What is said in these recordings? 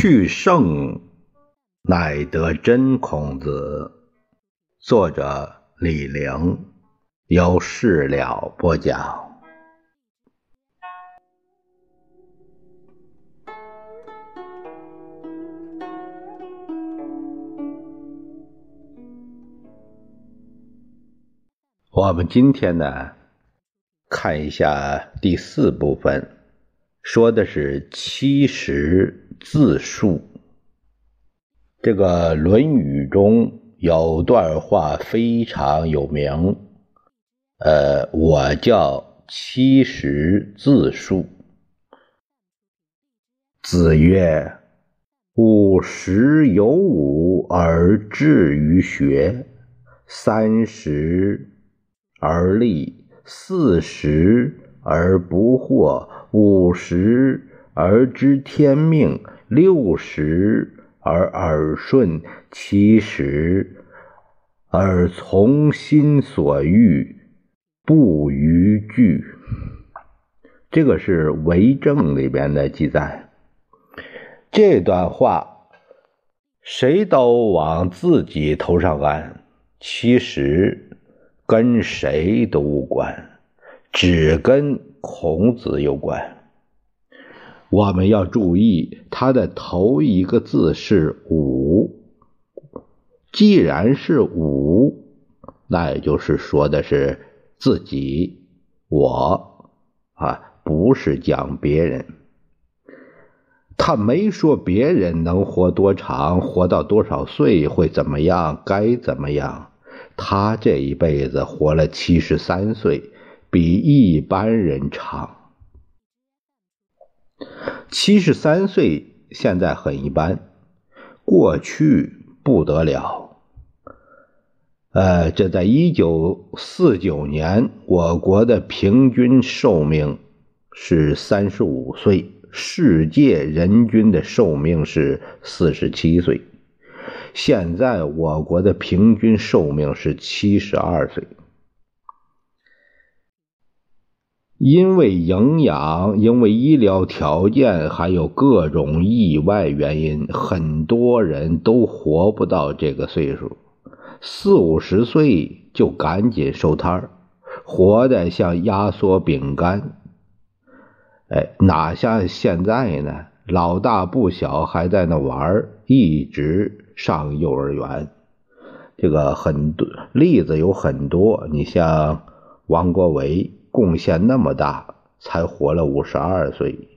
去圣乃得真孔子，作者李陵，由事了播讲。我们今天呢，看一下第四部分，说的是七十。自述，这个《论语》中有段话非常有名，呃，我叫七十自述。子曰：“五十有五而志于学，三十而立，四十而不惑，五十。”而知天命，六十而耳顺，七十而从心所欲，不逾矩。这个是《为政》里边的记载。这段话谁都往自己头上安，其实跟谁都无关，只跟孔子有关。我们要注意，它的头一个字是“吾”。既然是“吾”，那也就是说的是自己，我啊，不是讲别人。他没说别人能活多长，活到多少岁会怎么样，该怎么样。他这一辈子活了七十三岁，比一般人长。七十三岁，现在很一般，过去不得了。呃，这在一九四九年，我国的平均寿命是三十五岁，世界人均的寿命是四十七岁。现在我国的平均寿命是七十二岁。因为营养，因为医疗条件，还有各种意外原因，很多人都活不到这个岁数。四五十岁就赶紧收摊儿，活得像压缩饼干。哎，哪像现在呢？老大不小还在那玩一直上幼儿园。这个很多例子有很多，你像王国维。贡献那么大，才活了五十二岁。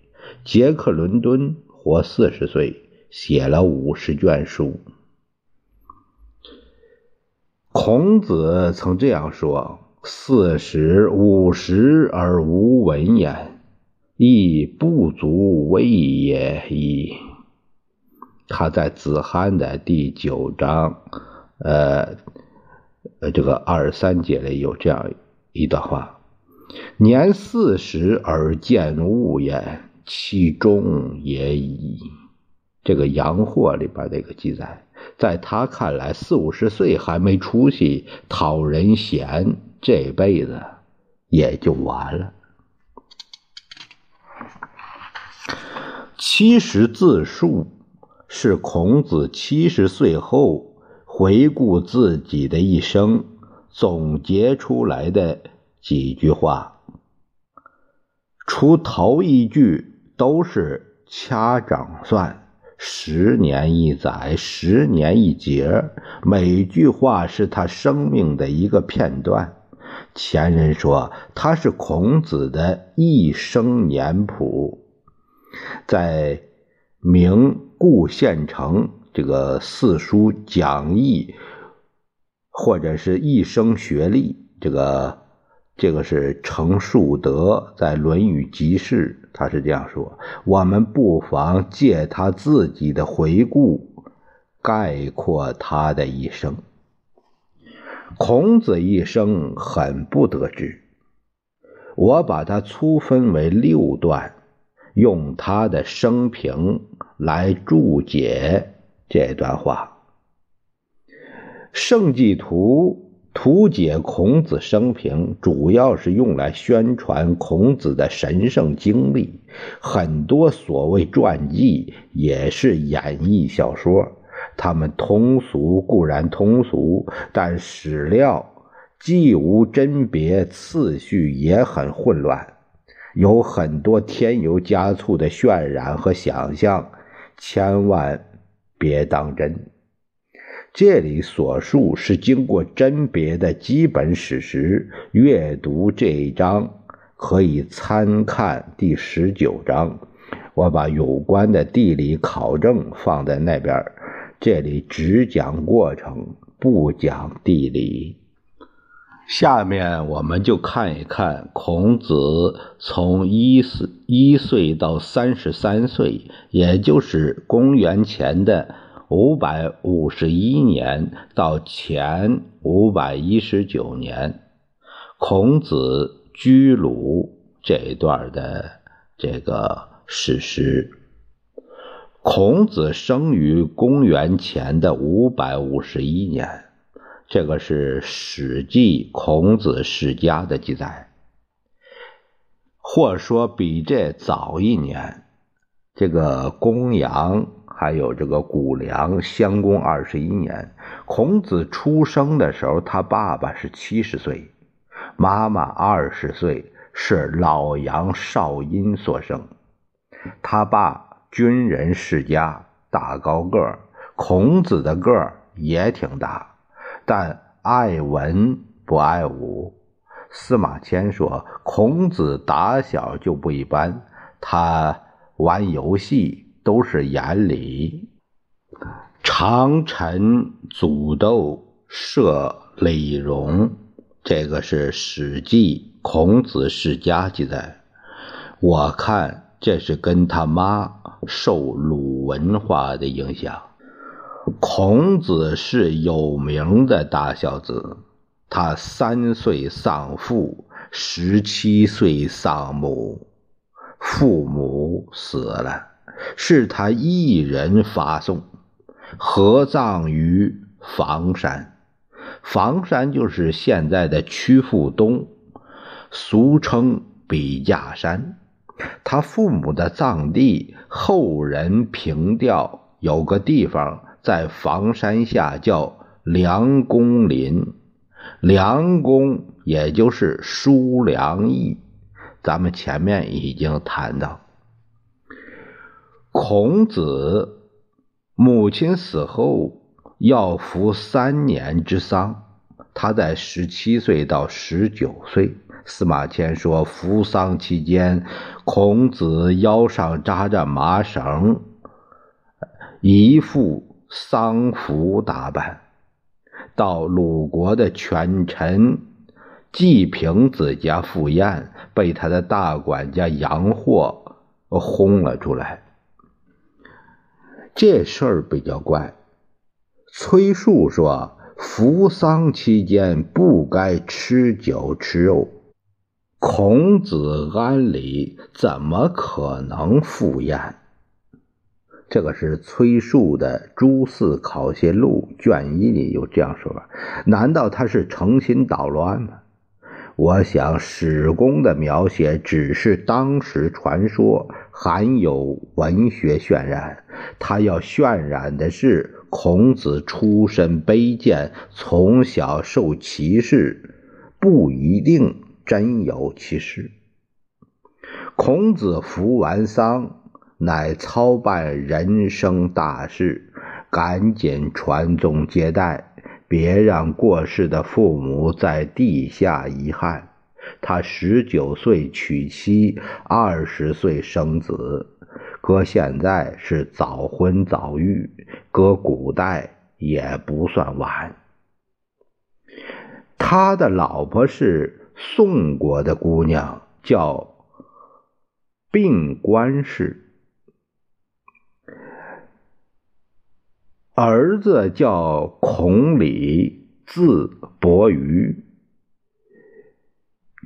杰克伦敦活四十岁，写了五十卷书。孔子曾这样说：“四十五十而无闻焉，亦不足畏也已。”他在子罕的第九章，呃，这个二三节里有这样一段话。年四十而见物焉，其中也已。这个洋货里边这个记载，在他看来，四五十岁还没出息，讨人嫌，这辈子也就完了。七十自述是孔子七十岁后回顾自己的一生总结出来的。几句话，除头一句都是掐掌算，十年一载，十年一节，每句话是他生命的一个片段。前人说他是孔子的一生年谱，在《明故县城》这个四书讲义，或者是一生学历这个。这个是程树德在《论语集释》，他是这样说：我们不妨借他自己的回顾，概括他的一生。孔子一生很不得志，我把它粗分为六段，用他的生平来注解这段话。圣迹图图解孔子生平，主要是用来宣传孔子的神圣经历。很多所谓传记也是演绎小说，他们通俗固然通俗，但史料既无甄别，次序也很混乱，有很多添油加醋的渲染和想象，千万别当真。这里所述是经过甄别的基本史实。阅读这一章可以参看第十九章。我把有关的地理考证放在那边，这里只讲过程，不讲地理。下面我们就看一看孔子从一岁一岁到三十三岁，也就是公元前的。五百五十一年到前五百一十九年，孔子居鲁这一段的这个史实。孔子生于公元前的五百五十一年，这个是《史记·孔子世家》的记载，或说比这早一年。这个公羊。还有这个谷梁襄公二十一年，孔子出生的时候，他爸爸是七十岁，妈妈二十岁，是老杨少阴所生。他爸军人世家，大高个儿，孔子的个儿也挺大，但爱文不爱武。司马迁说，孔子打小就不一般，他玩游戏。都是眼里，长臣祖豆射李荣，这个是《史记·孔子世家》记载。我看这是跟他妈受鲁文化的影响。孔子是有名的大孝子，他三岁丧父，十七岁丧母，父母死了。是他一人发送，合葬于房山。房山就是现在的曲阜东，俗称笔架山。他父母的葬地，后人凭吊有个地方在房山下叫梁公林。梁公也就是叔梁义，咱们前面已经谈到。孔子母亲死后要服三年之丧，他在十七岁到十九岁。司马迁说，服丧期间，孔子腰上扎着麻绳，一副丧服打扮，到鲁国的权臣季平子家赴宴，被他的大管家杨霍轰了出来。这事儿比较怪。崔述说，服丧期间不该吃酒吃肉。孔子安里怎么可能赴宴？这个是崔述的《朱四考些录》卷一里有这样说法。难道他是诚心捣乱吗？我想史公的描写只是当时传说，含有文学渲染。他要渲染的是孔子出身卑贱，从小受歧视，不一定真有其事。孔子服完丧，乃操办人生大事，赶紧传宗接代。别让过世的父母在地下遗憾。他十九岁娶妻，二十岁生子，搁现在是早婚早育，搁古代也不算晚。他的老婆是宋国的姑娘，叫病官氏。儿子叫孔鲤，字伯鱼。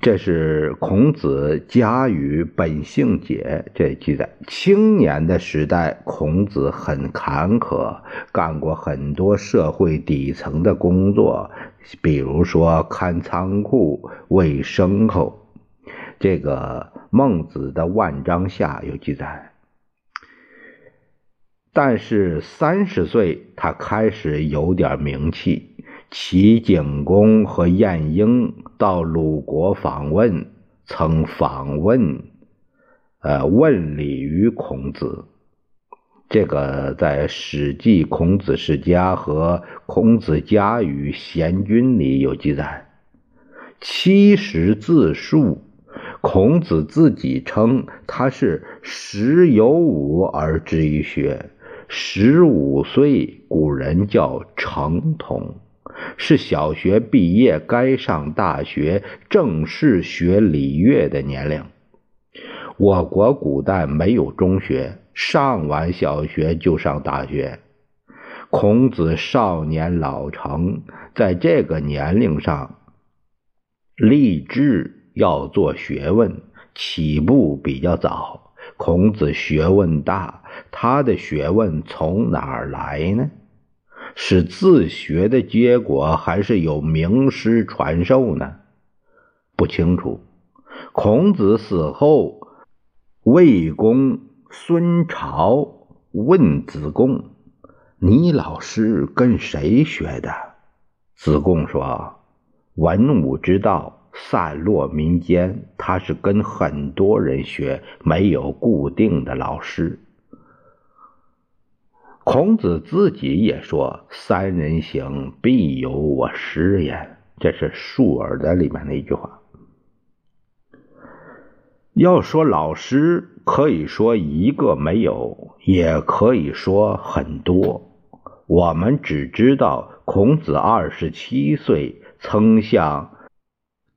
这是孔子家语本性解这记载。青年的时代，孔子很坎坷，干过很多社会底层的工作，比如说看仓库、喂牲口。这个孟子的《万章下》有记载。但是三十岁，他开始有点名气。齐景公和晏婴到鲁国访问，曾访问，呃，问礼于孔子。这个在《史记·孔子世家》和《孔子家语·贤君》里有记载。七十自述，孔子自己称他是十有五而知于学，十五岁，古人叫成童。是小学毕业该上大学正式学礼乐的年龄。我国古代没有中学，上完小学就上大学。孔子少年老成，在这个年龄上立志要做学问，起步比较早。孔子学问大，他的学问从哪儿来呢？是自学的结果，还是有名师传授呢？不清楚。孔子死后，魏公孙朝问子贡：“你老师跟谁学的？”子贡说：“文武之道散落民间，他是跟很多人学，没有固定的老师。”孔子自己也说：“三人行，必有我师焉。”这是《述而》的里面的一句话。要说老师，可以说一个没有，也可以说很多。我们只知道孔子二十七岁曾向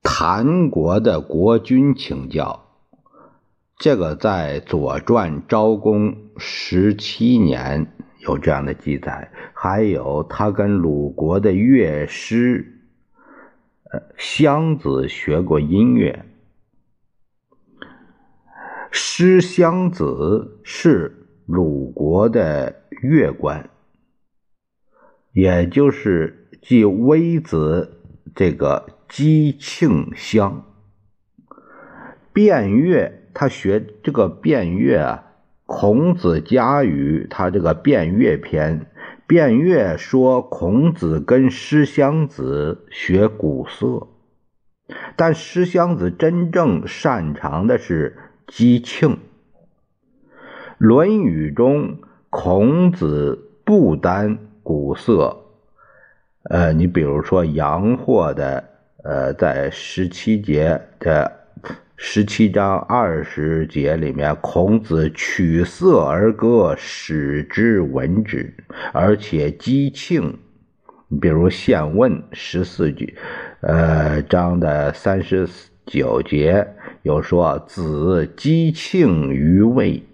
谭国的国君请教，这个在《左传》昭公十七年。有这样的记载，还有他跟鲁国的乐师，呃，襄子学过音乐。师襄子是鲁国的乐官，也就是继微子这个姬庆襄。变乐，他学这个变乐啊。孔子家语，他这个辩乐篇，辩乐说孔子跟师襄子学古色，但师襄子真正擅长的是姬庆。《论语》中，孔子不单古色，呃，你比如说杨货的，呃，在十七节的。十七章二十节里面，孔子取色而歌，使之闻之，而且激庆。比如《宪问》十四句，呃，章的三十九节有说子激庆于魏，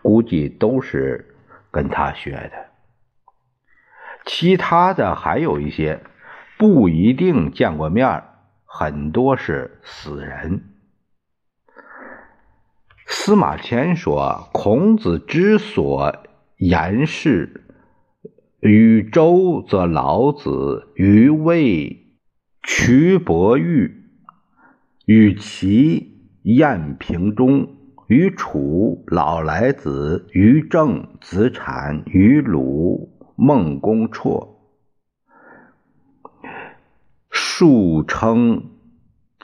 估计都是跟他学的。其他的还有一些不一定见过面，很多是死人。司马迁说：“孔子之所言是，与周则老子，与魏瞿伯玉，与齐晏平中，与楚老来子，于郑子产，于鲁孟公绰，数称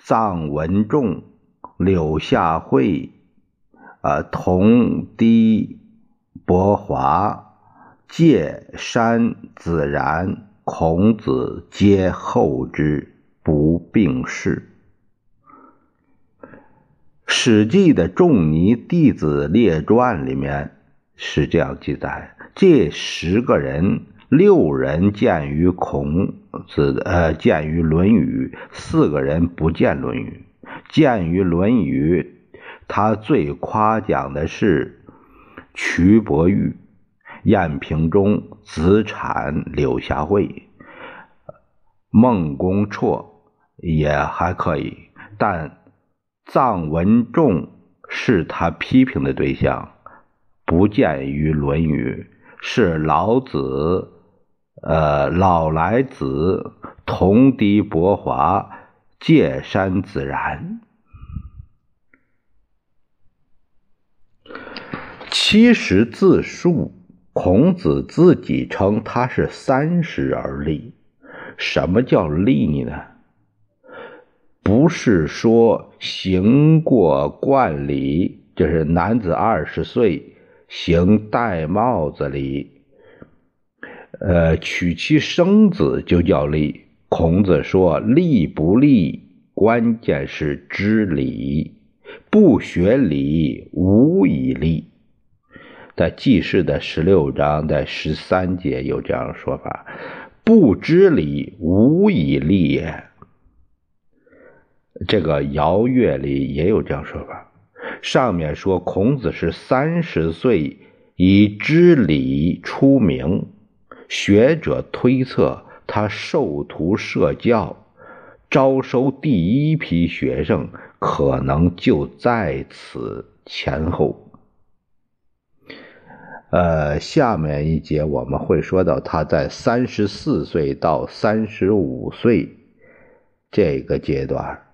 臧文仲、柳下惠。”呃，同低伯华、介山、子然、孔子皆后之，不并世。《史记》的仲尼弟子列传里面是这样记载：这十个人，六人见于孔子，呃，见于《论语》；四个人不见《论语》，见于《论语》。他最夸奖的是瞿伯玉、晏平中、子产、柳下惠、孟公绰也还可以，但臧文仲是他批评的对象，不见于《论语》，是老子、呃老来子、同敌伯华、介山子然。七十自述，孔子自己称他是三十而立。什么叫立呢？不是说行过冠礼，就是男子二十岁行戴帽子礼，呃，娶妻生子就叫立。孔子说立不立，关键是知礼，不学礼，无以立。在记事的十六章的十三节有这样的说法：“不知礼，无以立也。”这个《尧乐》里也有这样说法。上面说孔子是三十岁以知礼出名，学者推测他授徒设教，招收第一批学生，可能就在此前后。呃，下面一节我们会说到他在三十四岁到三十五岁这个阶段。